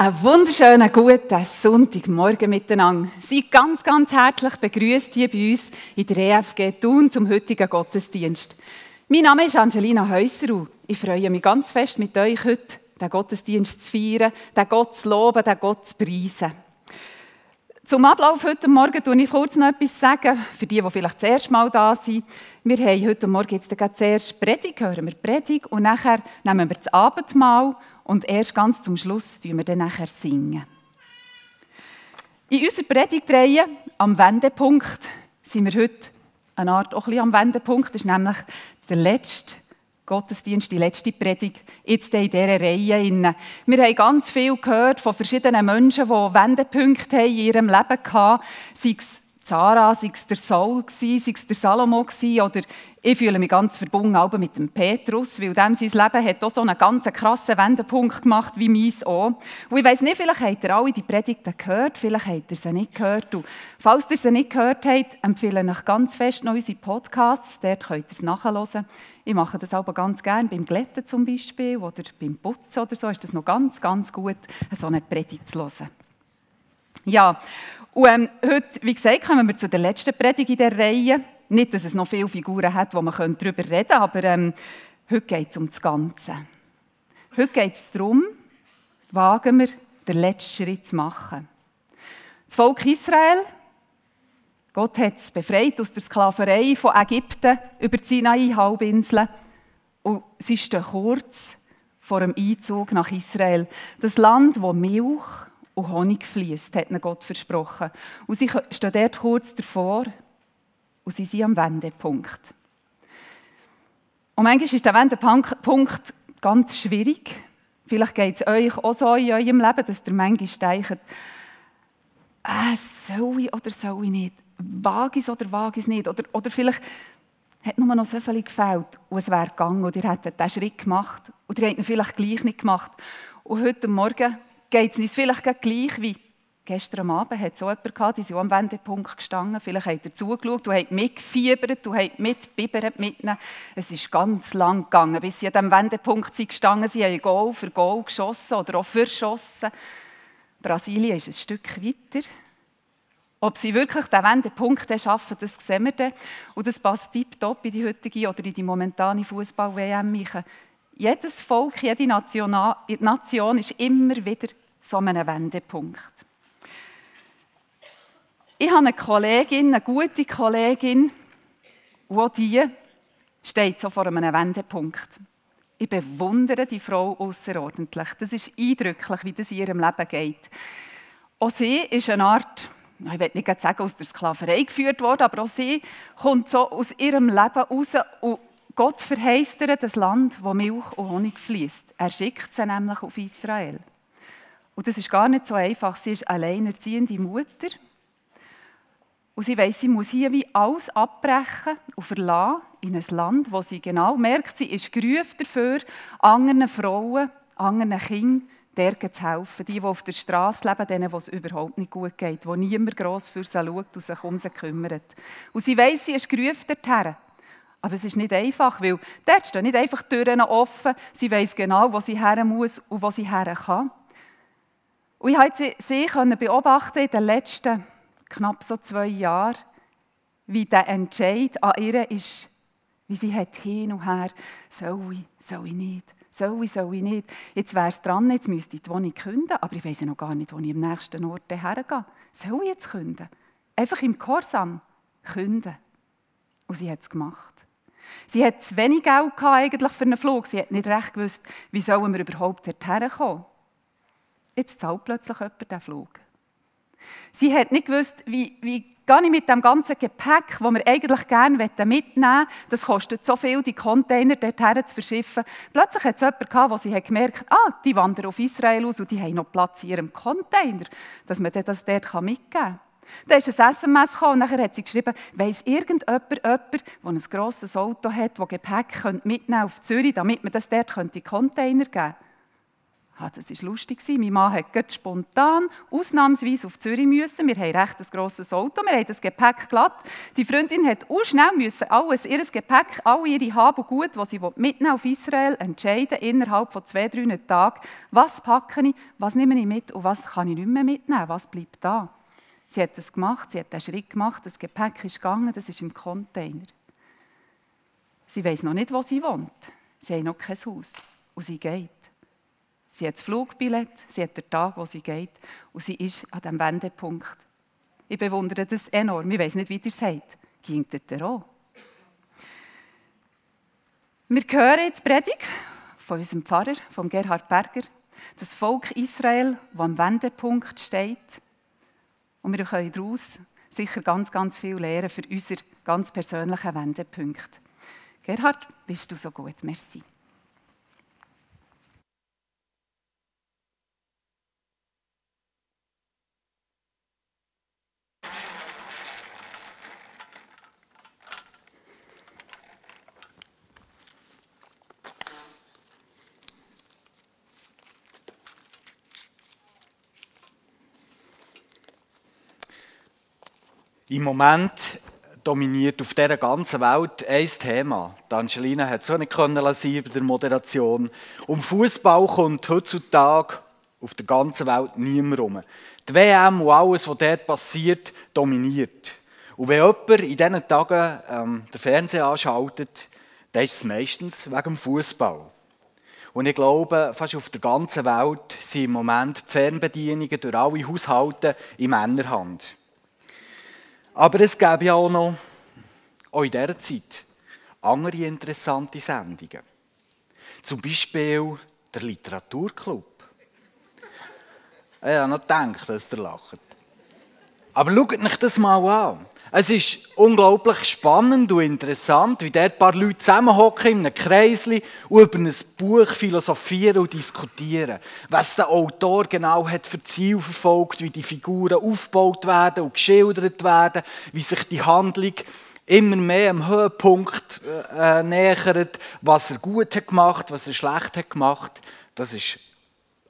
Einen wunderschönen guten Sonntagmorgen miteinander. Seid ganz, ganz herzlich begrüßt hier bei uns in der EFG Thun zum heutigen Gottesdienst. Mein Name ist Angelina Häuser und ich freue mich ganz fest, mit euch heute den Gottesdienst zu feiern, den Gott zu loben, den Gott zu preisen. Zum Ablauf heute Morgen tue ich kurz noch etwas sagen, für die, die vielleicht das erste Mal da sind. Wir haben heute Morgen jetzt zuerst Predigt, hören wir Predigt und nachher nehmen wir das Abendmahl und erst ganz zum Schluss singen wir dann nachher singen. In unserer Predigtreihe am Wendepunkt sind wir heute eine Art auch ein am Wendepunkt. Das ist nämlich der letzte Gottesdienst, die letzte Predigt jetzt in dieser Reihe. Wir haben ganz viel gehört von verschiedenen Menschen, die Wendepunkte in ihrem Leben hatten, sei es Sarah, sei es der Saul, sei es der Salomo oder ich fühle mich ganz verbunden mit dem Petrus, weil dem sein Leben hat auch so einen ganz krassen Wendepunkt gemacht wie meins auch. Und ich weiss nicht, vielleicht habt ihr alle die Predigten gehört, vielleicht habt ihr sie nicht gehört. Und falls ihr sie nicht gehört habt, empfehle ich euch ganz fest noch unsere Podcasts, dort könnt ihr es nachhören. Ich mache das aber ganz gerne beim Glätten zum Beispiel oder beim Putzen oder so, ist das noch ganz, ganz gut, so eine Predigt zu hören. Ja, und ähm, heute, wie gesagt, kommen wir zu der letzten Predigt in der Reihe. Nicht, dass es noch viele Figuren hat, wo man darüber reden könnte, aber ähm, heute geht es um das Ganze. Heute geht es darum, wagen wir, den letzten Schritt zu machen. Das Volk Israel, Gott hat es befreit aus der Sklaverei von Ägypten über die Sinai-Halbinsel und sie stehen kurz vor dem Einzug nach Israel. Das Land, wo Milch und Honig fließt, hat ihnen Gott versprochen. Und sie stehen dort kurz davor und sie sind am Wendepunkt. Und manchmal ist der Wendepunkt ganz schwierig. Vielleicht geht es euch auch so in eurem Leben, dass ihr manchmal denkt, äh, soll ich oder soll ich nicht? Wage ich oder wage ich es nicht? Oder, oder vielleicht hat nur noch so viel gefällt und es wäre gegangen und ihr hättet diesen Schritt gemacht oder ihr hättet ihn vielleicht gleich nicht gemacht. Und heute Morgen geht es uns vielleicht gleich wie gestern Abend. hat es auch jemanden gehabt, die sind am Wendepunkt gestanden. Vielleicht habt ihr zugeschaut, du habt mitgefiebert, du habt mitbibert mit. Es ist ganz lang gegangen, bis sie an diesem Wendepunkt sind gestanden Sie haben Goal für Goal geschossen oder auch verschossen. Brasilien ist ein Stück weiter. Ob sie wirklich den Wendepunkt schaffen, das sehen wir dann. Und das passt tiptop in die heutige oder in die momentane Fußball-WM. Jedes Volk, jede Nation, ist immer wieder so einem Wendepunkt. Ich habe eine Kollegin, eine gute Kollegin, wo die steht so vor einem Wendepunkt. Ich bewundere die Frau außerordentlich. Das ist eindrücklich, wie das in ihrem Leben geht. Auch sie ist eine Art, ich will nicht sagen, aus der Sklaverei geführt worden, aber auch sie kommt so aus ihrem Leben raus und Gott verheißt ihr das Land, wo Milch und Honig fließt. Er schickt sie nämlich auf Israel. Und das ist gar nicht so einfach. Sie ist alleinerziehende Mutter. Und sie weiss, sie muss hier wie alles abbrechen und verlassen in ein Land, wo sie genau merkt, sie ist gerufen dafür, anderen Frauen, anderen Kindern, der zu helfen. Die, die auf der Straße leben, denen, es überhaupt nicht gut geht, wo niemand gross für sie schaut und sich um sie kümmert. Und sie weiss, sie ist gerufen dorthin. Aber es ist nicht einfach, weil dort stehen nicht einfach Türen offen. Sie weiß genau, wo sie her muss und wo sie her kann. Und ich konnte sie beobachten in den letzten knapp so zwei Jahren, wie der Entscheid an ihr ist, wie sie hat hin und her, soll ich, soll ich nicht, soll ich, soll ich nicht. Jetzt wäre es dran, jetzt müsste ich die Wohnung künden, aber ich weiß noch gar nicht, wo ich am nächsten Ort hergehe. Soll ich jetzt künden? Einfach im Korsam künden. Und sie hat es gemacht. Sie hat zu wenig Geld eigentlich für einen Flug. Sie hat nicht recht gewusst, wie sollen wir überhaupt dorthin kommen. Jetzt zahlt plötzlich jemand den Flug. Sie hat nicht gewusst, wie, wie gehe ich mit dem ganzen Gepäck, das wir eigentlich gerne mitnehmen möchten, das kostet so viel, die Container dorthin zu verschiffen. Plötzlich hat es jemanden gehabt, wo sie gemerkt hat, ah, die wandern auf Israel aus und die haben noch Platz in ihrem Container, dass man das dort mitgeben kann. Dann ist ein SMS und nachher hat sie geschrieben, weiss irgendjemand, jemand, der ein grosses Auto hat, das Gepäck mitnehmen auf Zürich, damit man das dort in Container geben könnte. Ah, das war lustig. Mein Mann musste spontan, ausnahmsweise auf Zürich. Müssen. Wir haben recht ein grosses Auto, wir haben das Gepäck glatt. Die Freundin musste auch schnell müssen alles, ihr Gepäck, all ihre Hab und Gut, was sie mitnehmen auf Israel, entscheiden innerhalb von zwei, drei Tagen, was packe ich, was nehme ich mit und was kann ich nicht mehr mitnehmen, was bleibt da. Sie hat das gemacht, sie hat den Schritt gemacht, das Gepäck ist gegangen, das ist im Container. Sie weiß noch nicht, wo sie wohnt. Sie hat noch kein Haus und sie geht. Sie hat das Flugbillett, sie hat den Tag, wo sie geht und sie ist an diesem Wendepunkt. Ich bewundere das enorm. Ich weiß nicht, wie ihr sagt. Ging das auch? Wir hören jetzt die Predigt von unserem Pfarrer, von Gerhard Berger, das Volk Israel, das am Wendepunkt steht. Und wir können daraus sicher ganz, ganz viel lernen für unsere ganz persönlichen Wendepunkte. Gerhard, bist du so gut? Merci. Im Moment dominiert auf dieser ganzen Welt ein Thema. Angelina hat es auch nicht können lassen bei der Moderation. Um Fußball kommt heutzutage auf der ganzen Welt niemand rum. Die WM und alles, was dort passiert, dominiert. Und wenn jemand in diesen Tagen ähm, den Fernseher anschaltet, dann ist es meistens wegen dem Fußball. Und ich glaube, fast auf der ganzen Welt sind im Moment die Fernbedienungen durch alle Haushalte in Männerhand. Aber es gäbe ja auch noch, auch in dieser Zeit, andere interessante Sendungen. Zum Beispiel der Literaturclub. Ich habe noch gedacht, dass ihr lacht. Aber schaut euch das mal an. Es ist unglaublich spannend und interessant, wie dort ein paar Leute zusammenhocken in einem Kreisli und über ein Buch philosophieren und diskutieren. Was der Autor genau hat für Ziel verfolgt, wie die Figuren aufgebaut werden und geschildert werden, wie sich die Handlung immer mehr am Höhepunkt äh, nähert, was er gut hat gemacht, was er schlecht hat gemacht. Das ist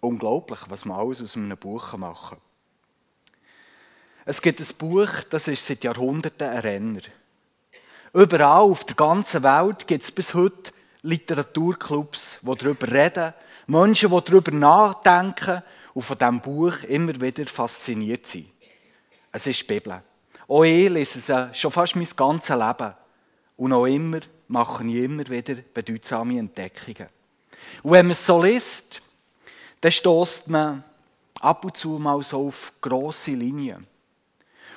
unglaublich, was man alles aus einem Buch machen kann. Es gibt ein Buch, das ist seit Jahrhunderten ein Renner. Überall auf der ganzen Welt gibt es bis heute Literaturclubs, die darüber reden, Menschen, die darüber nachdenken und von diesem Buch immer wieder fasziniert sind. Es ist die Bibel. Auch ich lese sie schon fast mein ganzes Leben. Und auch immer mache ich immer wieder bedeutsame Entdeckungen. Und wenn man es so liest, dann stößt man ab und zu mal so auf grosse Linien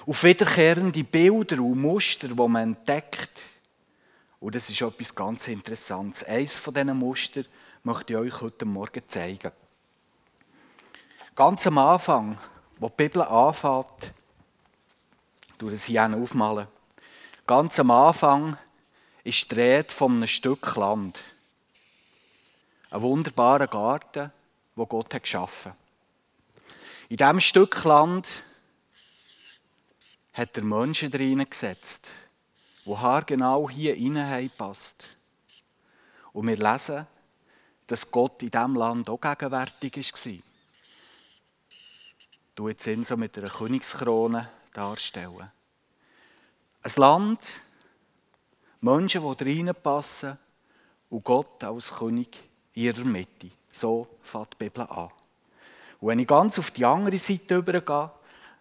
auf wiederkehrende Bilder und Muster, die man entdeckt. Und das ist etwas ganz Interessantes. Eines von diesen Mustern möchte ich euch heute Morgen zeigen. Ganz am Anfang, wo die Bibel anfängt, durch das hier aufmalen. Ganz am Anfang ist die Rede von einem Stück Land. Ein wunderbarer Garten, wo Gott hat geschaffen. In diesem Stück Land hat er Menschen drin gesetzt, die haargenau hier passt. Und wir lesen, dass Gott in diesem Land auch gegenwärtig war. Du jetzt ihn so mit einer Königskrone darstellen. Ein Land, Menschen, die passen und Gott als König in ihrer Mitte. So fängt die Bibel an. Und wenn ich ganz auf die andere Seite übergehe,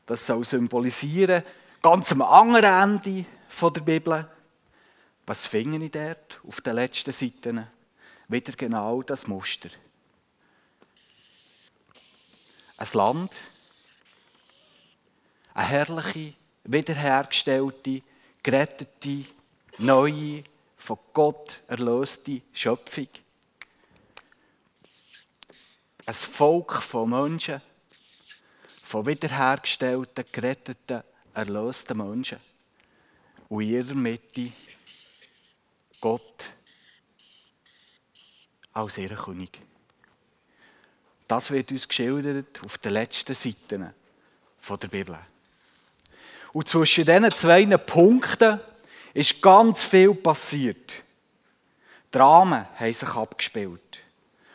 das soll symbolisieren, ganz am anderen Ende der Bibel, was finde ich dort auf den letzten Seiten? Wieder genau das Muster. Ein Land, eine herrliche, wiederhergestellte, gerettete, neue, von Gott erlöste Schöpfung. Ein Volk von Menschen, von wiederhergestellten, geretteten, erlösten Menschen. Und in ihrer Mitte Gott als ihr König. Das wird uns geschildert auf den letzten Seiten der Bibel. Und zwischen diesen zwei Punkten ist ganz viel passiert. Dramen haben sich abgespielt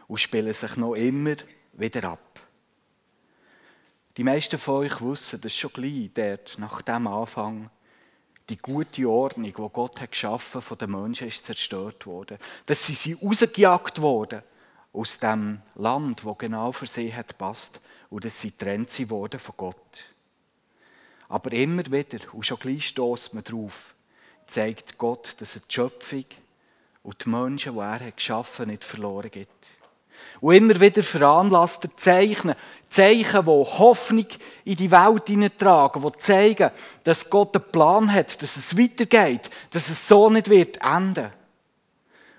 und spielen sich noch immer wieder ab. Die meisten von euch wissen, dass schon gleich dort, nach dem Anfang, die gute Ordnung, die Gott hat geschaffen von den Menschen, ist zerstört worden. Dass sie sie rausgejagt worden aus dem Land, wo genau für sie hat passt, und dass sie trennt worden von Gott. Aber immer wieder, und schon gleich stößt man drauf, zeigt Gott, dass er die Schöpfung und die Menschen, die er hat geschaffen, nicht verloren geht. Und immer wieder veranlasst er Zeichen, Zeichen, die Hoffnung in die Welt hineintragen, die zeigen, dass Gott einen Plan hat, dass es weitergeht, dass es so nicht wird enden.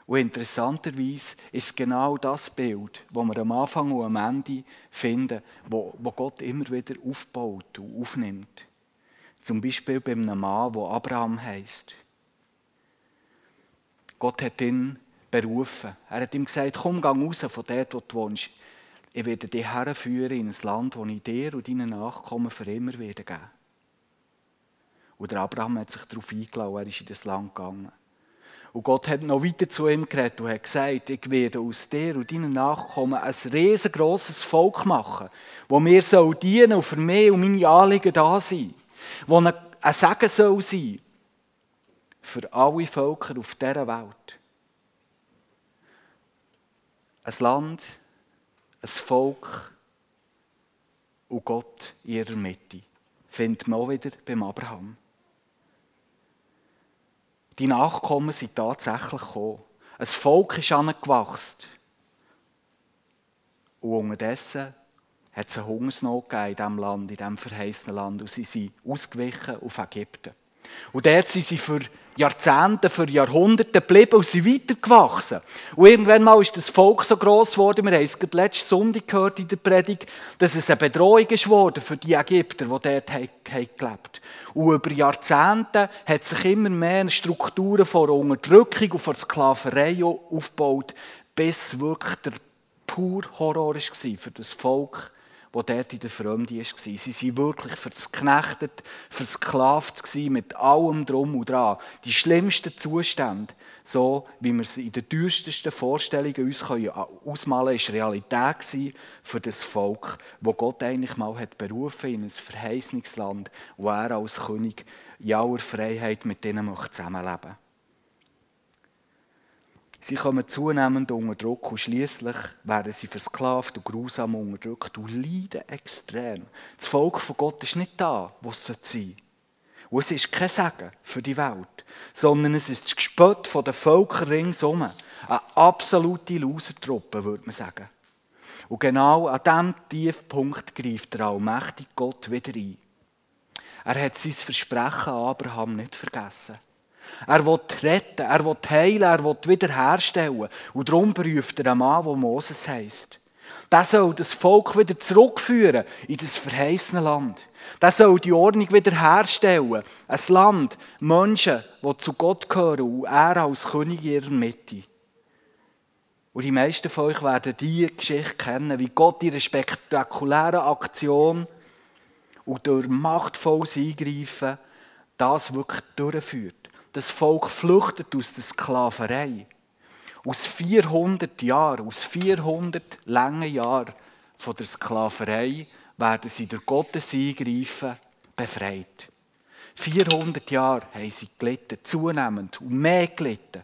Und interessanterweise ist genau das Bild, das wir am Anfang und am Ende finden, wo, wo Gott immer wieder aufbaut und aufnimmt. Zum Beispiel bei einem Mann, der Abraham heißt. Gott hat ihn berufen. Er hat ihm gesagt, komm, geh raus von dort, wo du wohnst. Ich werde dich herführen in ein Land, das ich dir und deinen Nachkommen für immer werde geben. Und der Abraham hat sich darauf eingeladen, er ist in das Land gegangen. Und Gott hat noch weiter zu ihm geredet und hat gesagt, ich werde aus dir und deinen Nachkommen ein riesengroßes Volk machen, wo mir soll dienen und für mich und meine Anliegen da sein. Wo ein Segen soll sein für alle Völker auf dieser Welt ein Land, ein Volk und Gott in ihrer Mitte. Findet man auch wieder beim Abraham. Die Nachkommen sind tatsächlich gekommen. Ein Volk ist angewachsen. Und unterdessen hat es eine Hungersnot in diesem Land, in diesem verheißenen Land. Und sie sind ausgewichen auf Ägypten. Und dort sind sie für Jahrzehnte, für Jahrhunderte geblieben und sind weitergewachsen. Und irgendwann mal ist das Volk so groß geworden, wir haben es letzte Sonntag gehört in der Predigt, dass es eine Bedrohung ist geworden für die Ägypter, die dort gelebt haben. Und über Jahrzehnte hat sich immer mehr Strukturen von Unterdrückung und von Sklaverei aufgebaut, bis wirklich der pur Horror war für das Volk wo dort in der Fremde war. Sie waren wirklich verknechtet, versklavt mit allem Drum und Dran. Die schlimmsten Zustände, so wie wir sie in den düstersten Vorstellungen uns ausmalen können, war Realität für das Volk, wo Gott eigentlich mal hat berufen in ein Verheißungsland, wo er als König in aller Freiheit mit ihnen zusammenleben möchte. Sie kommen zunehmend unter Druck und schließlich werden sie versklavt und grausam unterdrückt und leiden extrem. Das Volk von Gott ist nicht da, wo es sein sollte. Und es ist kein Segen für die Welt, sondern es ist das Gespött der Völker ringsum. Eine absolute Losertruppe, würde man sagen. Und genau an diesem Tiefpunkt greift der allmächtige Gott wieder ein. Er hat sein Versprechen Abraham nicht vergessen. Er will retten, er will heilen, er will wiederherstellen. Und darum beruft er einen Mann, der Moses heisst. Der soll das Volk wieder zurückführen in das verheißene Land. Der soll die Ordnung wiederherstellen. Ein Land, Menschen, die zu Gott gehören und er als König in ihrer Mitte. Und die meisten von euch werden diese Geschichte kennen, wie Gott ihre spektakuläre Aktion und durch machtvolles Eingreifen das wirklich durchführt das Volk flüchtet aus der Sklaverei. Aus 400 Jahren, aus 400 langen Jahren von der Sklaverei werden sie durch Gottes Eingreifen befreit. 400 Jahre haben sie gelitten, zunehmend und mehr gelitten.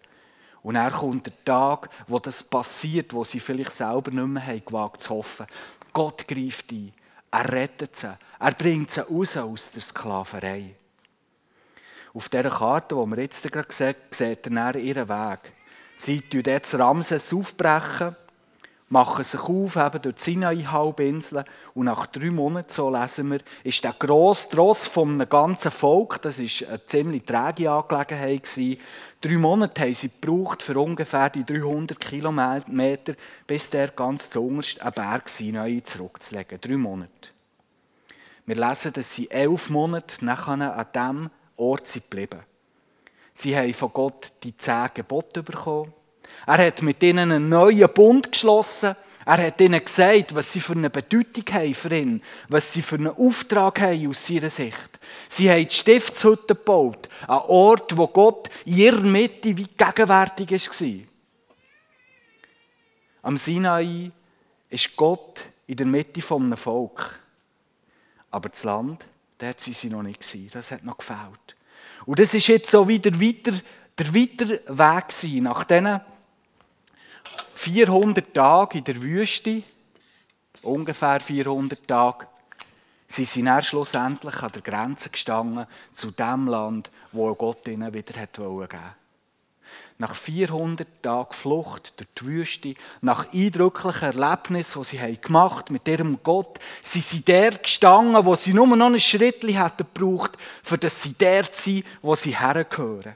Und dann kommt der Tag, wo das passiert, wo sie vielleicht selber nicht mehr haben gewagt zu hoffen. Gott greift ein. Er rettet sie. Er bringt sie raus aus der Sklaverei. Auf dieser Karte, die wir jetzt gerade sehen, seht ihr ihren Weg. Sie tun dort Ramses aufbrechen, machen sich auf eben durch die Sinai-Halbinsel und nach drei Monaten, so lesen wir, ist der grosse Tross einem ganzen Volk, das war eine ziemlich träge Angelegenheit, drei Monate haben sie gebraucht für ungefähr die 300 Kilometer, bis der ganz zu unterst einen Berg Sinai zurückzulegen. Drei Monate. Wir lesen, dass sie elf Monate nachher an dem Ort sind geblieben. Sie haben von Gott die zehn Gebote bekommen. Er hat mit ihnen einen neuen Bund geschlossen. Er hat ihnen gesagt, was sie für eine Bedeutung haben für ihn, was sie für einen Auftrag haben aus ihrer Sicht. Sie haben die Stiftshütte gebaut, ein Ort, wo Gott in ihrer Mitte wie gegenwärtig war. Am Sinai ist Gott in der Mitte einem Volk. Aber das Land, dort waren sie noch nicht. Das hat noch gefehlt. Und das ist jetzt so wieder weiter, der weitere Weg gewesen. Nach diesen 400 Tagen in der Wüste, ungefähr 400 Tage, sind sie dann schlussendlich an der Grenze gestanden zu dem Land, wo Gott ihnen wieder geben wollte. Nach 400 Tagen Flucht durch die Wüste, nach eindrücklichen Erlebnissen, die sie gemacht mit ihrem Gott, sind sie der gestanden, wo sie nur noch ein Schritt hätten gebraucht, für das sie der sein, wo sie hergehören.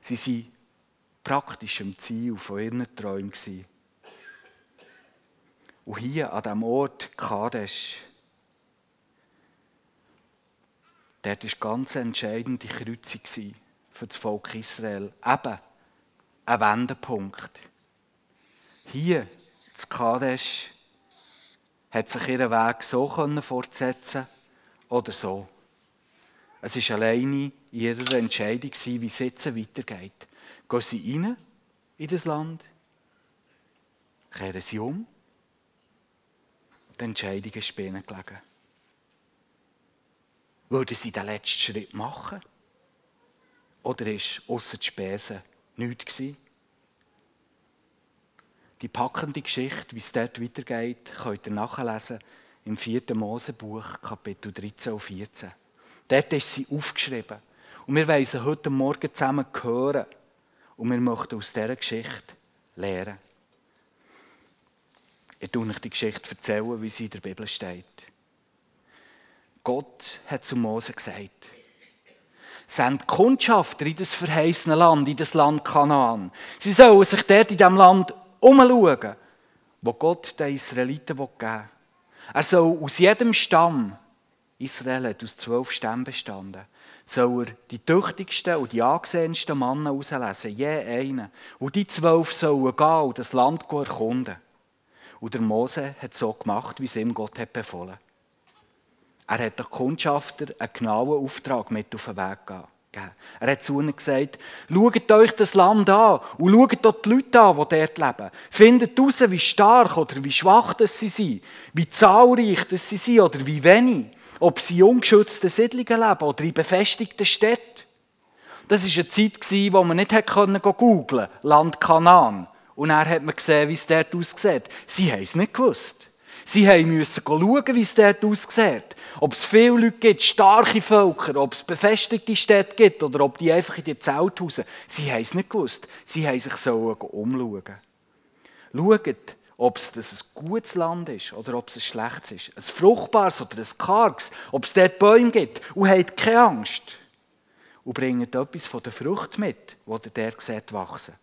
Sie waren praktisch am Ziel von ihren Träumen. Und hier an diesem Ort Kadesh, dort war ganz entscheidende Kreuzung für das Volk Israel. Eben ein Wendepunkt. Hier, zu Kadesh, hat sich ihr Weg so fortsetzen oder so. Es war alleine in ihrer Entscheidung, wie es jetzt weitergeht. Gehen sie rein in das Land, kehren sie um, die Entscheidung ist bei ihnen gelegen. Würden sie den letzten Schritt machen? Oder ist außer die Spesen nichts? Die packende Geschichte, wie es dort weitergeht, könnt ihr nachlesen im 4. Mosebuch, Kapitel 13 und 14. Dort ist sie aufgeschrieben. Und wir wollen sie heute Morgen zusammen hören. Und wir möchten aus dieser Geschichte lernen. Ich erzähle euch die Geschichte, wie sie in der Bibel steht. Gott hat zu Mose gesagt, sind Kundschafter in das verheißene Land, in das Land Kanaan. Sie sollen sich dort in diesem Land umschauen, wo Gott den Israeliten geben will. Er soll aus jedem Stamm Israel hat aus zwölf Stämmen bestanden. Soll er die tüchtigsten und die angesehensten Männer auslesen, je einen. Und die zwölf sollen gehen und das Land erkunden. Und der Mose hat so gemacht, wie es ihm Gott hat befohlen. Er hat den Kundschafter einen genauen Auftrag mit auf den Weg gegeben. Er hat zu ihnen gesagt, schaut euch das Land an und schaut dort die Leute an, die dort leben. Findet heraus, wie stark oder wie schwach sie sind, wie zahlreich sie sind oder wie wenig ob sie in ungeschützten Siedlungen leben oder in befestigten Städten. Das war eine Zeit, wo man nicht googeln konnte, Land Kanaan. Und dann hat man gesehen, wie es dort aussieht. Sie haben es nicht gewusst. Sie mussten schauen, wie es dort aussieht. Ob es viele Leute gibt, starke Völker, ob es befestigte Städte gibt oder ob die einfach in die Zelt hausen. Sie haben es nicht gewusst. Sie haben sich so umschauen. Schaut, ob es ein gutes Land ist oder ob es ein schlechtes ist. Ein fruchtbares oder ein karges. Ob es dort Bäume gibt. Und habt keine Angst. Und bringt etwas von der Frucht mit, die ihr dort seht wachsen.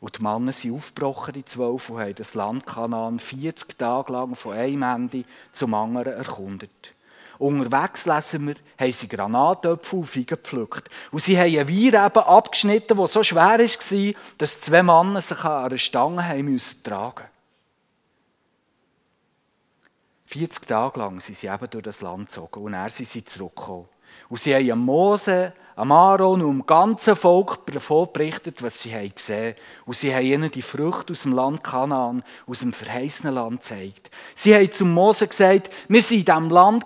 Und die Männer sind aufgebrochen, die zwölf, und haben das Land Kanaan 40 Tage lang von einem Ende zum anderen erkundet. Unterwegs lesen wir, haben sie Granatöpfel und Feigen gepflückt. Und sie haben einen Wein eben abgeschnitten, der so schwer war, dass zwei Männer sich an einer Stange haben müssen tragen 40 Tage lang sind sie eben durch das Land gezogen und er sind sie zurückgekommen. Und sie haben Mose, am Aaron und dem ganzen Volk davon berichtet, was sie gesehen haben. Und sie haben ihnen die Früchte aus dem Land Kanaan, aus dem verheißenen Land gezeigt. Sie haben zu Mose gesagt, wir waren in diesem Land,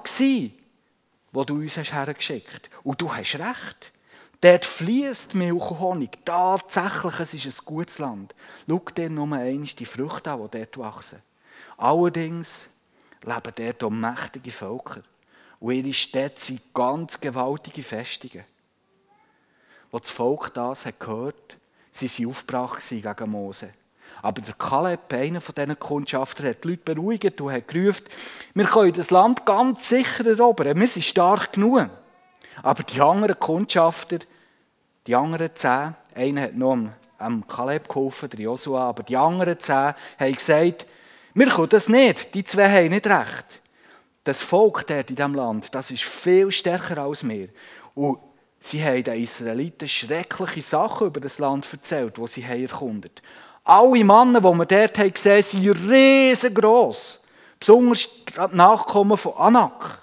wo du uns hast hergeschickt hast. Und du hast recht. Dort fließt Milch und Honig. Tatsächlich, es ist ein gutes Land. Schau dir nur einmal die Früchte an, die dort wachsen. Allerdings leben dort auch mächtige Völker. Und ihre Städte sind ganz gewaltige Festungen wo das Volk das hat gehört, sie waren aufgebracht gegen Mose. Aber der Kaleb, einer von diesen Kundschaftern, hat die Leute beruhigt und hat gerufen, wir können das Land ganz sicher erobern, wir sind stark genug. Aber die anderen Kundschafter, die anderen zehn, einer hat noch am Kaleb geholfen, der Josua, aber die anderen zehn haben gesagt, wir können das nicht, die zwei haben nicht recht. Das Volk dort in diesem Land, das ist viel stärker als wir. Und Sie haben den Israeliten schreckliche Sachen über das Land erzählt, wo sie erkundet Alle Männer, die wir dort haben gesehen sind riesengroß. Besonders die Nachkommen von Anak.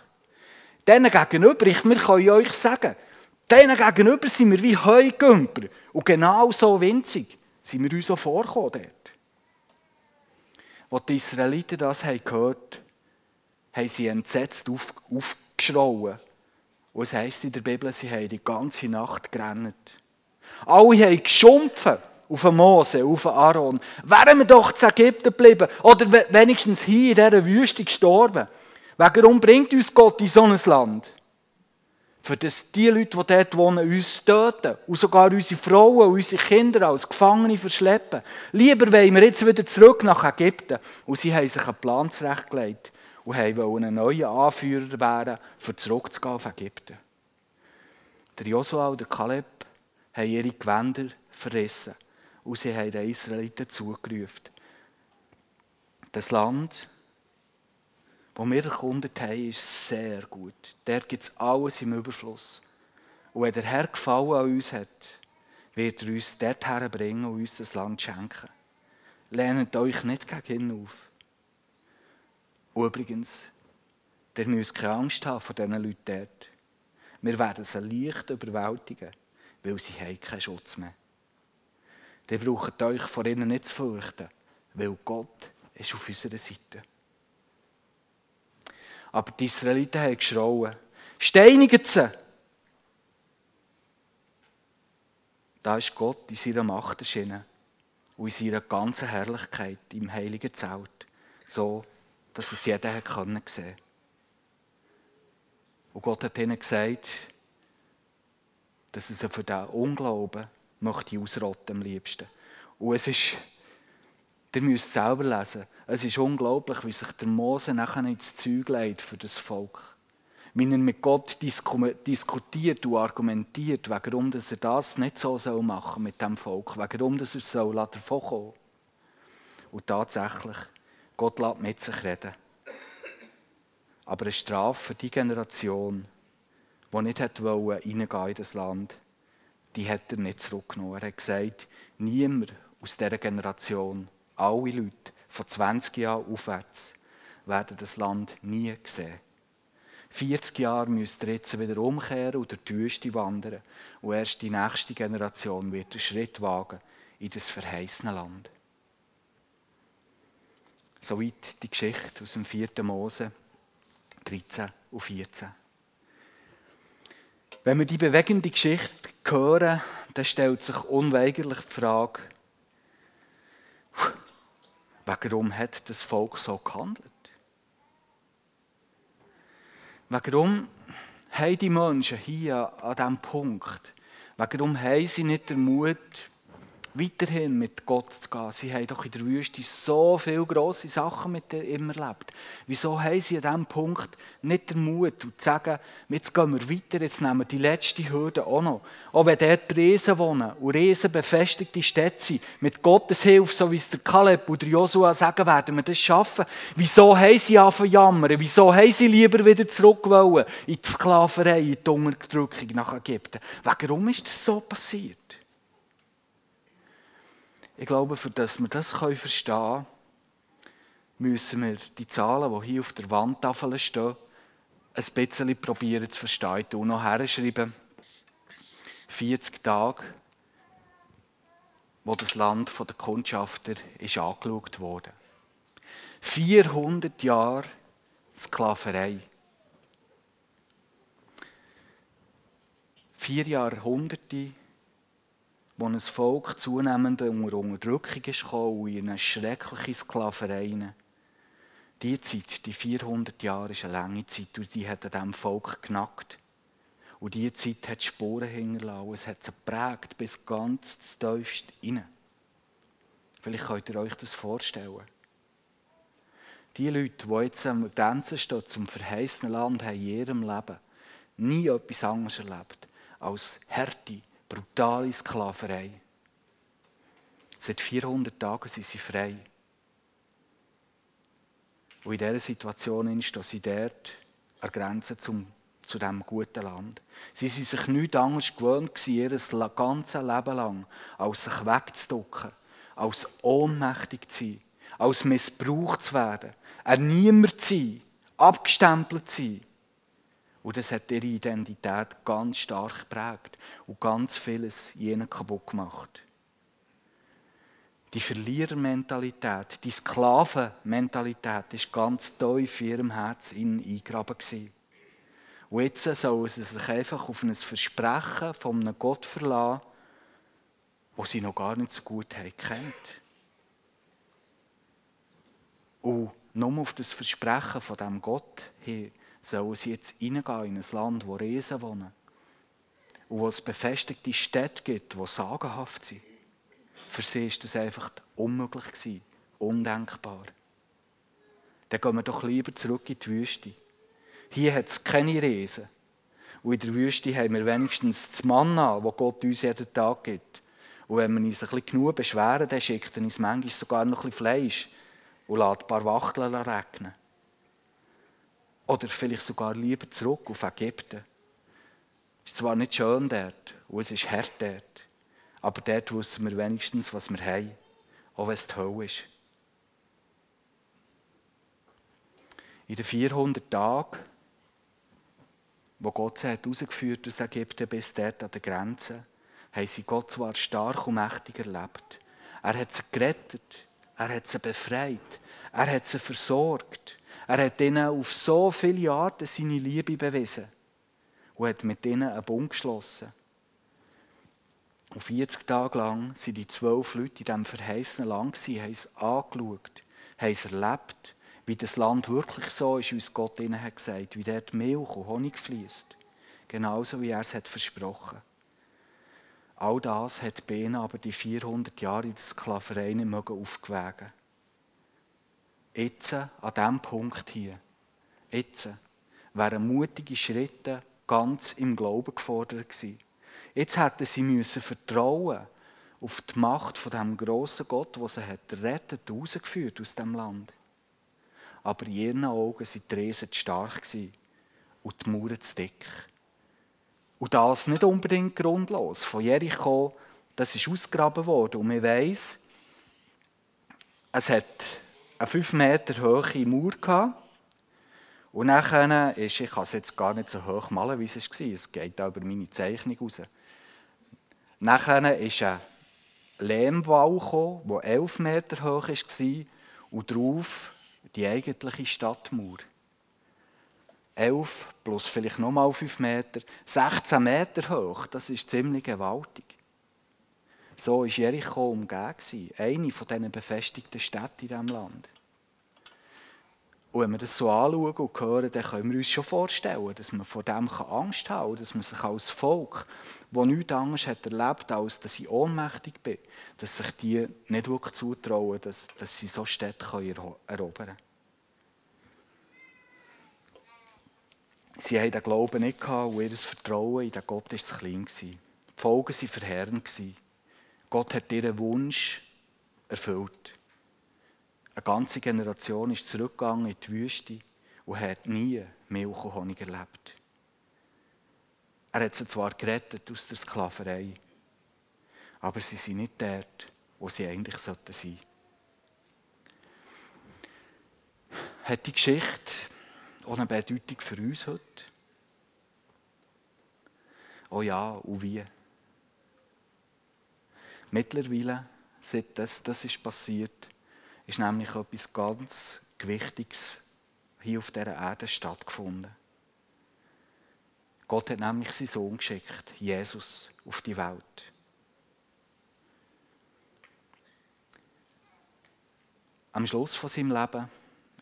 Denen gegenüber, ich, wir können euch sagen, denen gegenüber sind wir wie Heugümper. Und genau so winzig sind wir uns auch vorgekommen dort. Als die Israeliten das haben gehört haben, sie entsetzt auf, aufgeschrauen. Und es heisst in der Bibel, sie haben die ganze Nacht gerannt. Alle haben geschumpfen auf Mose, auf Aaron. Wären wir doch zu Ägypten geblieben oder wenigstens hier in dieser Wüste gestorben. Warum bringt uns Gott in so ein Land? Für das die Leute, die dort wohnen, uns töten und sogar unsere Frauen und unsere Kinder als Gefangene verschleppen. Lieber wollen wir jetzt wieder zurück nach Ägypten. Und sie haben sich einen Plan zurechtgelegt und wollten einen neuen Anführer werden, um zurückzugehen auf Ägypten. Der Josua und der Kaleb haben ihre Gewänder verrissen und sie haben den Israeliten zugerufen. Das Land, das wir erkundet haben, ist sehr gut. Dort gibt es alles im Überfluss. Und wenn der Herr Gefallen an uns hat, wird er uns dorthin bringen und uns das Land schenken. Lehnt euch nicht gegen ihn auf. Übrigens, ihr müsst keine Angst haben vor diesen Leuten dort. Wir werden sie leicht überwältigen, weil sie haben keinen Schutz mehr dann braucht euch vor ihnen nicht zu fürchten, weil Gott ist auf unserer Seite. Aber die Israeliten haben geschrauen. Steinigt sie! Da ist Gott in seiner Macht erschienen und in seiner ganzen Herrlichkeit im heiligen Zelt, so, dass es jeder sehen konnte. Und Gott hat ihnen gesagt, dass es für den Unglauben möchte ausrotten am liebsten. Und es ist, ihr müsst es selber lesen, es ist unglaublich, wie sich der Mose nachher ins Zeug legt für das Volk. Wie er mit Gott diskutiert und argumentiert, warum er das nicht so machen soll mit dem Volk, warum er so davon kommen Und tatsächlich, Gott lässt mit sich reden. Aber eine Strafe für die Generation, die nicht reingehen in das Land, die hat er nicht zurückgenommen. Er hat gesagt, niemand aus dieser Generation, alle Leute von 20 Jahren aufwärts, werden das Land nie sehen. 40 Jahre müsst ihr jetzt wieder umkehren durch die Wüste wandern. Und erst die nächste Generation wird einen Schritt wagen in das verheißene Land. Soweit die Geschichte aus dem 4. Mose 13 und 14. Wenn wir die bewegende Geschichte hören, dann stellt sich unweigerlich die Frage, warum hat das Volk so gehandelt? Warum haben die Menschen hier an diesem Punkt, warum haben sie nicht den Mut, weiterhin mit Gott zu gehen. Sie haben doch in der Wüste so viele grosse Sachen mit ihm erlebt. Wieso haben sie an diesem Punkt nicht den Mut, zu sagen, jetzt gehen wir weiter, jetzt nehmen wir die letzte Hürde auch noch. Auch wenn dort Riesen wohnen und Riesen befestigte Städte sind, mit Gottes Hilfe, so wie es der Kaleb oder Josua sagen, werden wir das schaffen. Wieso haben sie angefangen jammern? Wieso haben sie lieber wieder zurück wollen in die Sklaverei, in die Unterdrückung nach Ägypten? Warum ist das so passiert? Ich glaube, für dass wir das verstehen können, müssen wir die Zahlen, die hier auf der Wandtafel stehen, ein bisschen probieren zu verstehen und noch herschreiben. 40 Tage, wo das Land von den Kundschafter ist angeschaut wurde. 400 Jahre Sklaverei. Vier Jahrhunderte wo ein Volk zunehmend unter Unterdrückung gekommen und in eine schreckliche Sklaverei. Die Zeit, die 400 Jahre, ist eine lange Zeit und die hat an diesem Volk genackt. Und diese Zeit hat Spuren hinterlassen. Es hat sie geprägt bis ganz tiefst rein. Vielleicht könnt ihr euch das vorstellen. Die Leute, die jetzt am Grenzen stehen zum verheißenen Land, haben in ihrem Leben nie etwas anderes erlebt als Härte, brutale Sklaverei. Seit 400 Tagen sind sie frei. Und in dieser Situation stehen sie dort an der Grenze zum, zu diesem guten Land. Sie waren sich nichts anderes gewöhnt, ihr ganzes Leben lang, als sich wegzuducken, als ohnmächtig zu sein, als missbraucht zu werden, ein Niemand zu sein, abgestempelt zu sein. Und das hat ihre Identität ganz stark geprägt und ganz vieles jenen kaputt gemacht. Die Verlierermentalität, die Sklavenmentalität ist ganz tief in ihrem Herz eingraben gewesen. Und jetzt sollen sie sich einfach auf ein Versprechen von einem Gott verlassen, das sie noch gar nicht so gut haben kennt. Und nur auf das Versprechen von diesem Gott hin sollen sie jetzt reingehen in ein Land, wo Riesen wohnen. Und wo es befestigte Städte gibt, die sagenhaft sind. Für sie ist das einfach unmöglich undenkbar. Dann gehen wir doch lieber zurück in die Wüste. Hier hat es keine Riesen. Und in der Wüste haben wir wenigstens das Manna, das Gott uns jeden Tag gibt. Und wenn wir uns ein bisschen genug beschweren, dann schickt er uns manchmal sogar noch ein bisschen Fleisch und lässt ein paar Wachteln regnen. Oder vielleicht sogar lieber zurück auf Ägypten. Es ist zwar nicht schön dort und es ist hart dort, aber dort wissen wir wenigstens, was wir haben, auch wenn es die Hölle ist. In den 400 Tagen, wo Gott sie herausgeführt aus Ägypten bis dort an der Grenze, haben sie Gott zwar stark und mächtig erlebt. Er hat sie gerettet, er hat sie befreit, er hat sie versorgt. Er hat ihnen auf so viele Arten seine Liebe bewiesen und hat mit ihnen einen Bund geschlossen. Und 40 Tage lang sind die zwölf Leute in diesem verheißenen Land, haben es angeschaut, haben es erlebt, wie das Land wirklich so ist, wie es Gott ihnen hat gesagt, wie dort Milch und Honig fließt. Genauso wie er es hat versprochen. All das hat Bena aber die 400 Jahre in der Sklaverei nicht aufgewägen jetzt, an diesem Punkt hier, jetzt, wären mutige Schritte ganz im Glauben gefordert gewesen. Jetzt hätten sie müssen vertrauen auf die Macht von dem großen Gott, der sie hat rettet, rausgeführt aus dem Land. Aber in ihren Augen waren die Riesen zu stark und die Mauern zu dick. Und das nicht unbedingt grundlos. Von Jericho, das ist ausgegraben worden. Und man weiss, es hat eine 5 Meter hohe Mauer gehabt. Und nachher ist, ich kann es jetzt gar nicht so hoch malen, wie es war, es geht auch über meine Zeichnung raus. Nachher ist ein Lehmwall der 11 Meter hoch war und darauf die eigentliche Stadtmauer. 11 plus vielleicht nochmal 5 Meter, 16 Meter hoch, das ist ziemlich gewaltig. So war Jericho umgeben, eine von diesen befestigten Städten in diesem Land. Und wenn wir das so anschauen und hören, dann können wir uns schon vorstellen, dass man vor dem Angst haben kann, dass man sich als Volk, das nichts anderes hat erlebt, als dass ich ohnmächtig bin, dass sich die nicht wirklich zutrauen, dass, dass sie so Städte erobern können. Sie haben den Glauben nicht und ihr Vertrauen in den Gott war zu klein. Die Folgen waren verheerend. Gott hat ihren Wunsch erfüllt. Eine ganze Generation ist zurückgegangen in die Wüste und hat nie Milch und Honig erlebt. Er hat sie zwar gerettet aus der Sklaverei, aber sie sind nicht dort, wo sie eigentlich sein sollten. Hat die Geschichte auch eine Bedeutung für uns heute? Oh ja, und wie? Mittlerweile, seit das, das ist passiert, ist nämlich etwas ganz Gewichtiges hier auf dieser Erde stattgefunden. Gott hat nämlich seinen Sohn geschickt, Jesus, auf die Welt. Am Schluss von seinem Leben,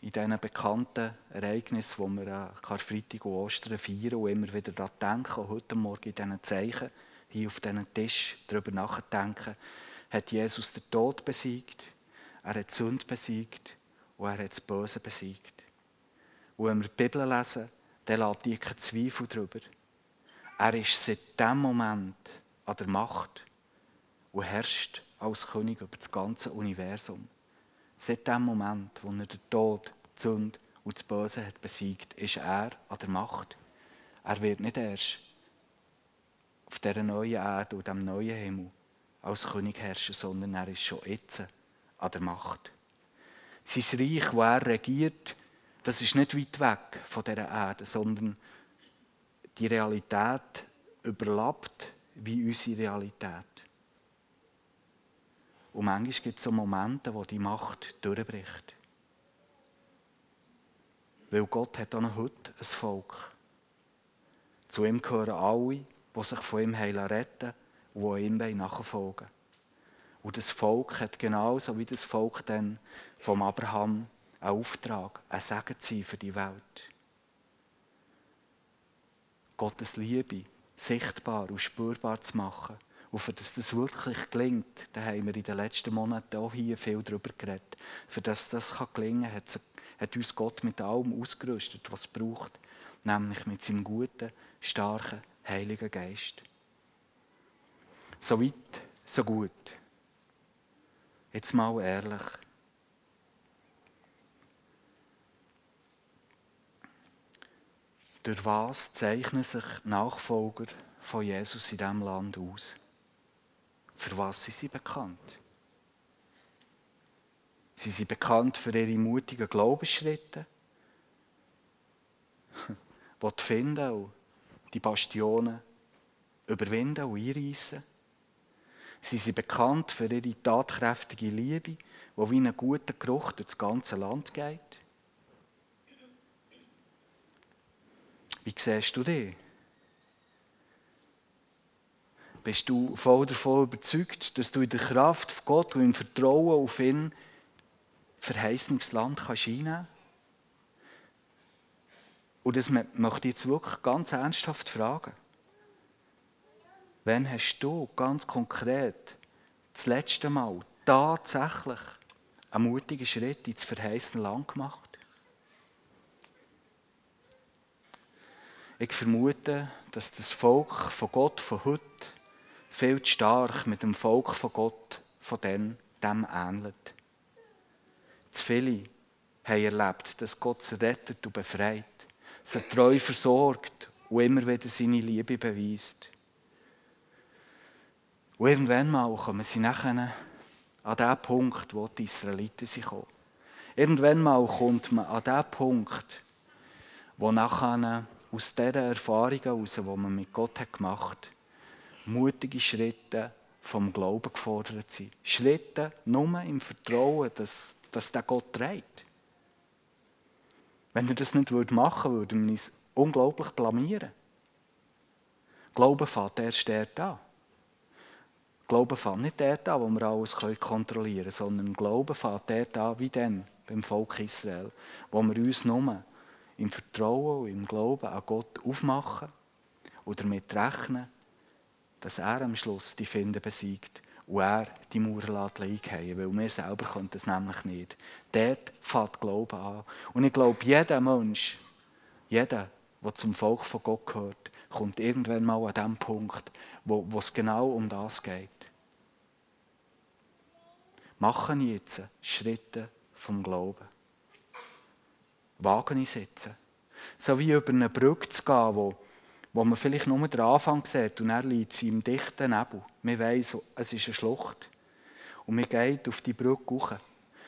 in diesen bekannten Ereignissen, wo wir an Karfreitag und Ostern feiern und immer wieder daran denken, heute Morgen in diesen Zeichen, hier auf diesem Tisch darüber nachdenken, hat Jesus den Tod besiegt, er hat die Sünde besiegt und er hat das Böse besiegt. Und wenn wir die Bibel lesen, dann lässt die keinen Zweifel darüber. Er ist seit dem Moment an der Macht und herrscht als König über das ganze Universum. Seit dem Moment, wo er den Tod, die Sünde und das Böse hat besiegt, ist er an der Macht. Er wird nicht erst auf dieser neuen Erde und diesem neuen Himmel als König herrschen, sondern er ist schon jetzt an der Macht. Sein Reich, wo er regiert, das ist nicht weit weg von dieser Erde, sondern die Realität überlappt wie unsere Realität. Und manchmal gibt es so Momente, wo die Macht durchbricht. Weil Gott hat auch noch heute ein Volk. Zu ihm gehören alle, die sich von ihm retten und die ihm nachfolgen Und das Volk hat genauso wie das Volk dann vom Abraham einen Auftrag, ein Segen zu sein für die Welt. Gottes Liebe sichtbar und spürbar zu machen. Und für das das wirklich gelingt, da haben wir in den letzten Monaten auch hier viel darüber geredet. Für das das gelingen kann, hat, hat uns Gott mit allem ausgerüstet, was es braucht. Nämlich mit seinem guten, starken, heiligen Geist. So weit, so gut. Jetzt mal ehrlich. Durch was zeichnen sich Nachfolger von Jesus in diesem Land aus? Für was sind sie bekannt? Sie sind bekannt für ihre mutigen Glaubensschritte, die finden und die Bastionen überwinden und einreißen. Sie sind bekannt für ihre tatkräftige Liebe, die wie ein guter Geruch durch das ganze Land geht. Wie siehst du dich? Bist du voll davon überzeugt, dass du in der Kraft von Gott und im Vertrauen auf ihn verheißendes Land kannst einnehmen Und das möchte ich jetzt wirklich ganz ernsthaft fragen. Wann hast du ganz konkret das letzte Mal tatsächlich einen mutigen Schritt ins verheißene Land gemacht? Ich vermute, dass das Volk von Gott von heute viel zu stark mit dem Volk von Gott von dem, dem ähnelt. Zu viele haben erlebt, dass Gott sie rettet und befreit, sie treu versorgt und immer wieder seine Liebe beweist. Und irgendwann mal kommen sie nachher an den Punkt, wo die Israeliten sich kommen. Irgendwann mal kommt man an den Punkt, wo nachher aus dieser Erfahrung heraus, die man mit Gott hat gemacht hat, mutige Schritte vom Glauben gefordert sind. Schritte nur im Vertrauen, dass, dass der Gott trägt. Wenn er das nicht machen würde, würden wir uns unglaublich blamieren. Glauben fängt erst dort an. Glauben fängt nicht dort an, wo wir alles kontrollieren können, sondern Glauben fängt dort an, wie dann beim Volk Israel, wo wir uns nur im Vertrauen und im Glauben an Gott aufmachen und damit rechnen, dass er am Schluss die Finde besiegt und er die Mauer eingehen weil wir selber können das nämlich nicht. Dort fängt Glauben an. Und ich glaube, jeder Mensch, jeder, der zum Volk von Gott gehört, kommt irgendwann mal an dem Punkt, wo, wo es genau um das geht. Machen jetzt Schritte vom Glauben. Wagen einsetzen. So wie über eine Brücke zu gehen, wo, wo man vielleicht nur den Anfang sieht und dann liegt sie im dichten Nebel. Man weiss, es ist eine Schlucht. Und man geht auf die Brücke hoch.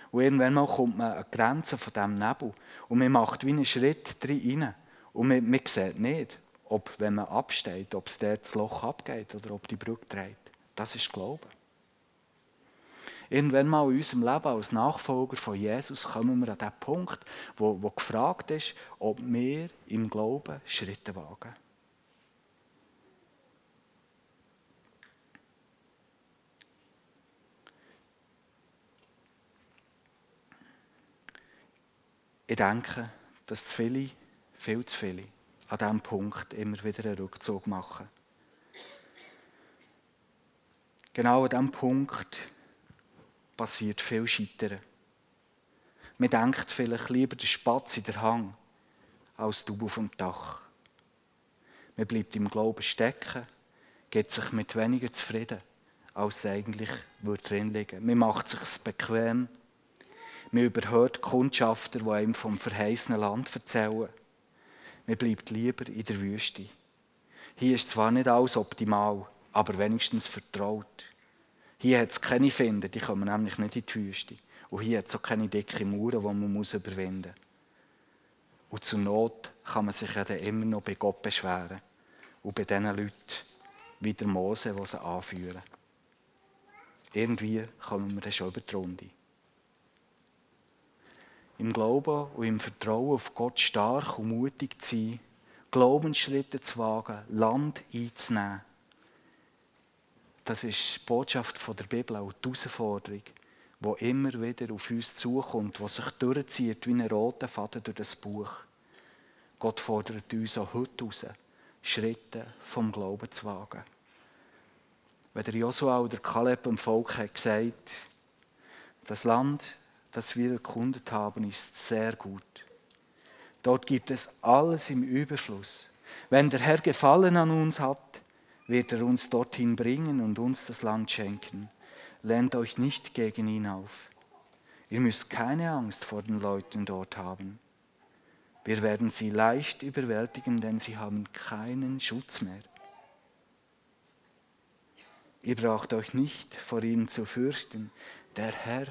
Und irgendwann mal kommt man an die Grenze von diesem Nebel. Und man macht wie einen Schritt rein. Und man, man sieht nicht, ob, wenn man absteht, ob es dort das Loch abgeht oder ob die Brücke dreht. Das ist Glauben. Irgendwann mal in unserem Leben als Nachfolger von Jesus kommen wir an den Punkt, wo, wo gefragt ist, ob wir im Glauben Schritte wagen. Ich denke, dass zu viele, viel zu viele, an diesem Punkt immer wieder einen Rückzug machen. Genau an diesem Punkt passiert viel Scheitern. Man denkt vielleicht lieber der Spatz in der Hang als du auf dem Dach. Man bleibt im Glauben stecken, geht sich mit weniger zufrieden, als eigentlich drin liegen Man macht sich bequem. Man überhört Kundschafter, die einem vom verheißenen Land erzählen. Man bleibt lieber in der Wüste. Hier ist zwar nicht alles optimal, aber wenigstens vertraut. Hier hat es keine Finden, die kommen nämlich nicht in die Wüste. Und hier hat es auch keine dicken Mauern, die man muss überwinden muss. Und zur Not kann man sich ja dann immer noch bei Gott beschweren. Und bei diesen Leuten wie der Mose, die sie anführen. Irgendwie kommen wir dann schon über die Runde. Im Glauben und im Vertrauen auf Gott stark und mutig zu sein, Glaubensschritte zu wagen, Land einzunehmen. Das ist die Botschaft der Bibel, auch die Herausforderung, die immer wieder auf uns zukommt, die sich durchzieht wie ein roter Faden durch das Buch. Gott fordert uns auch heute heraus, Schritte vom Glauben zu wagen. Wenn der Joshua oder Kaleb dem Volk hat gesagt, das Land, das wir erkundet haben, ist sehr gut. Dort gibt es alles im Überfluss. Wenn der Herr Gefallen an uns hat, wird er uns dorthin bringen und uns das Land schenken. Lernt euch nicht gegen ihn auf. Ihr müsst keine Angst vor den Leuten dort haben. Wir werden sie leicht überwältigen, denn sie haben keinen Schutz mehr. Ihr braucht euch nicht vor ihnen zu fürchten. Der Herr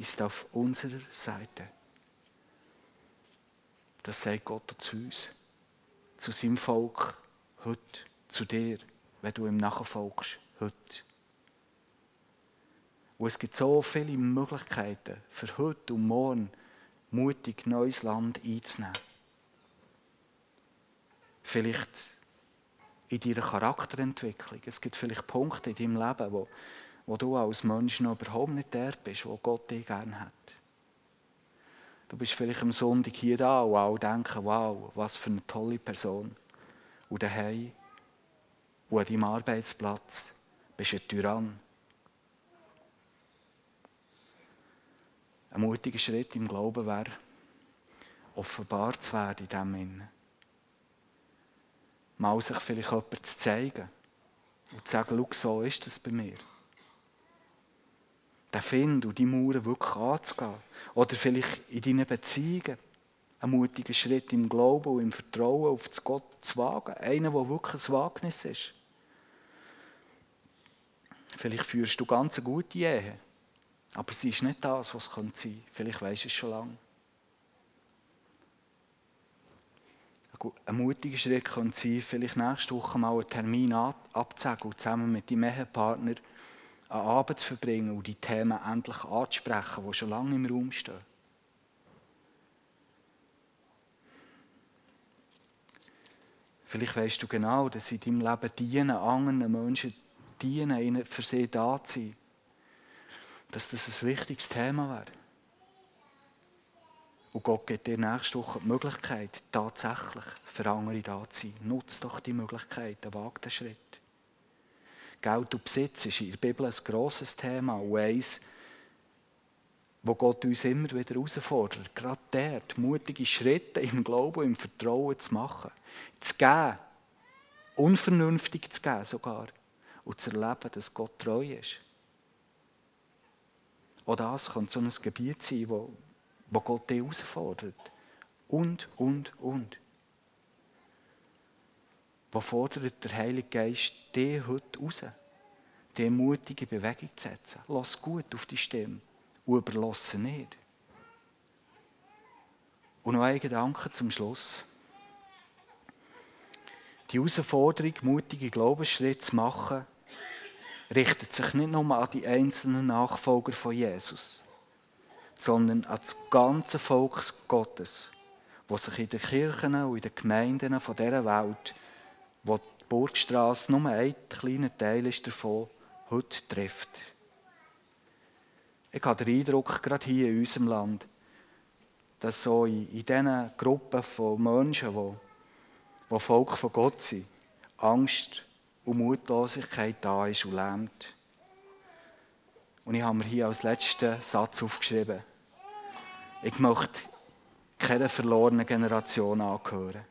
ist auf unserer Seite. Das sagt Gott zu uns, zu seinem Volk heute, zu dir, wenn du ihm nachfolgst, heute. Und es gibt so viele Möglichkeiten für heute und morgen mutig neues Land einzunehmen. Vielleicht in deiner Charakterentwicklung. Es gibt vielleicht Punkte in deinem Leben, wo, wo du als Mensch noch überhaupt nicht der bist, wo Gott dich gerne hat. Du bist vielleicht am Sonntag hier da und alle denken, wow, was für eine tolle Person. Und daheim und an deinem Arbeitsplatz bist du ein Tyrann. Ein mutiger Schritt im Glauben wäre, offenbar zu werden in diesem Innen. Mal sich vielleicht jemand zu zeigen und zu sagen, so ist das bei mir. Den Find und die Mauern wirklich anzugehen. Oder vielleicht in deinen Beziehungen einen mutigen Schritt im Glauben und im Vertrauen auf Gott zu wagen. Einer, der wirklich ein Wagnis ist. Vielleicht führst du ganz eine gute Ehe, aber sie ist nicht das, was es sein könnte. Vielleicht weisst du es schon lange. Ein mutiger Schritt könnte sein, vielleicht nächste Woche mal einen Termin abzusagen und zusammen mit deinem Ehepartner einen Abend zu verbringen und die Themen endlich anzusprechen, die schon lange im Raum stehen. Vielleicht weißt du genau, dass in deinem Leben dienen anderen Menschen dienen, ihnen für sie da zu sein, dass das ein wichtiges Thema wäre. Und Gott gibt dir nächste Woche die Möglichkeit, tatsächlich für andere da zu sein. Nutz doch die Möglichkeit, wag den Schritt. Geld und Besitz ist in der Bibel ein grosses Thema und eins, wo Gott uns immer wieder herausfordert. Gerade dort, mutige Schritte im Glauben, im Vertrauen zu machen. Zu geben. Unvernünftig zu geben sogar und zu erleben, dass Gott treu ist. Auch das kann so ein Gebiet sein, wo, wo Gott dich herausfordert. Und, und, und. Wo fordert der Heilige Geist dich heute raus, die mutige Bewegung zu setzen? Lass gut auf die Stimme und überlasse nicht. Und noch ein Gedanke zum Schluss. Die Herausforderung, mutige Glaubensschritte zu machen, richtet sich nicht nur an die einzelnen Nachfolger von Jesus, sondern an das ganze Volk Gottes, das sich in den Kirchen und in den Gemeinden dieser Welt, wo die Burgstraße nur ein kleiner Teil ist davon, heute trifft. Ich habe den Eindruck, gerade hier in unserem Land, dass so in, in diesen Gruppen von Menschen, die, die Volk von Gott sind, Angst und Mutlosigkeit da ist und lähmt. Und ich habe mir hier als letzten Satz aufgeschrieben, ich möchte keine verlorene Generation angehören.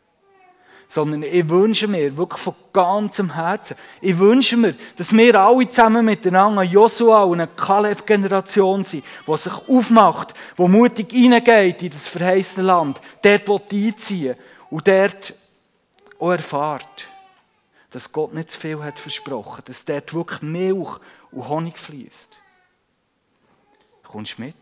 Sondern ich wünsche mir wirklich von ganzem Herzen, ich wünsche mir, dass wir alle zusammen miteinander Joshua und eine Kaleb-Generation sind, die sich aufmacht, die mutig hineingeht in das verheißene Land, dort einziehen und dort auch erfahrt, dass Gott nicht zu viel hat versprochen, dass dort wirklich Milch und Honig fließt. Kommst du mit?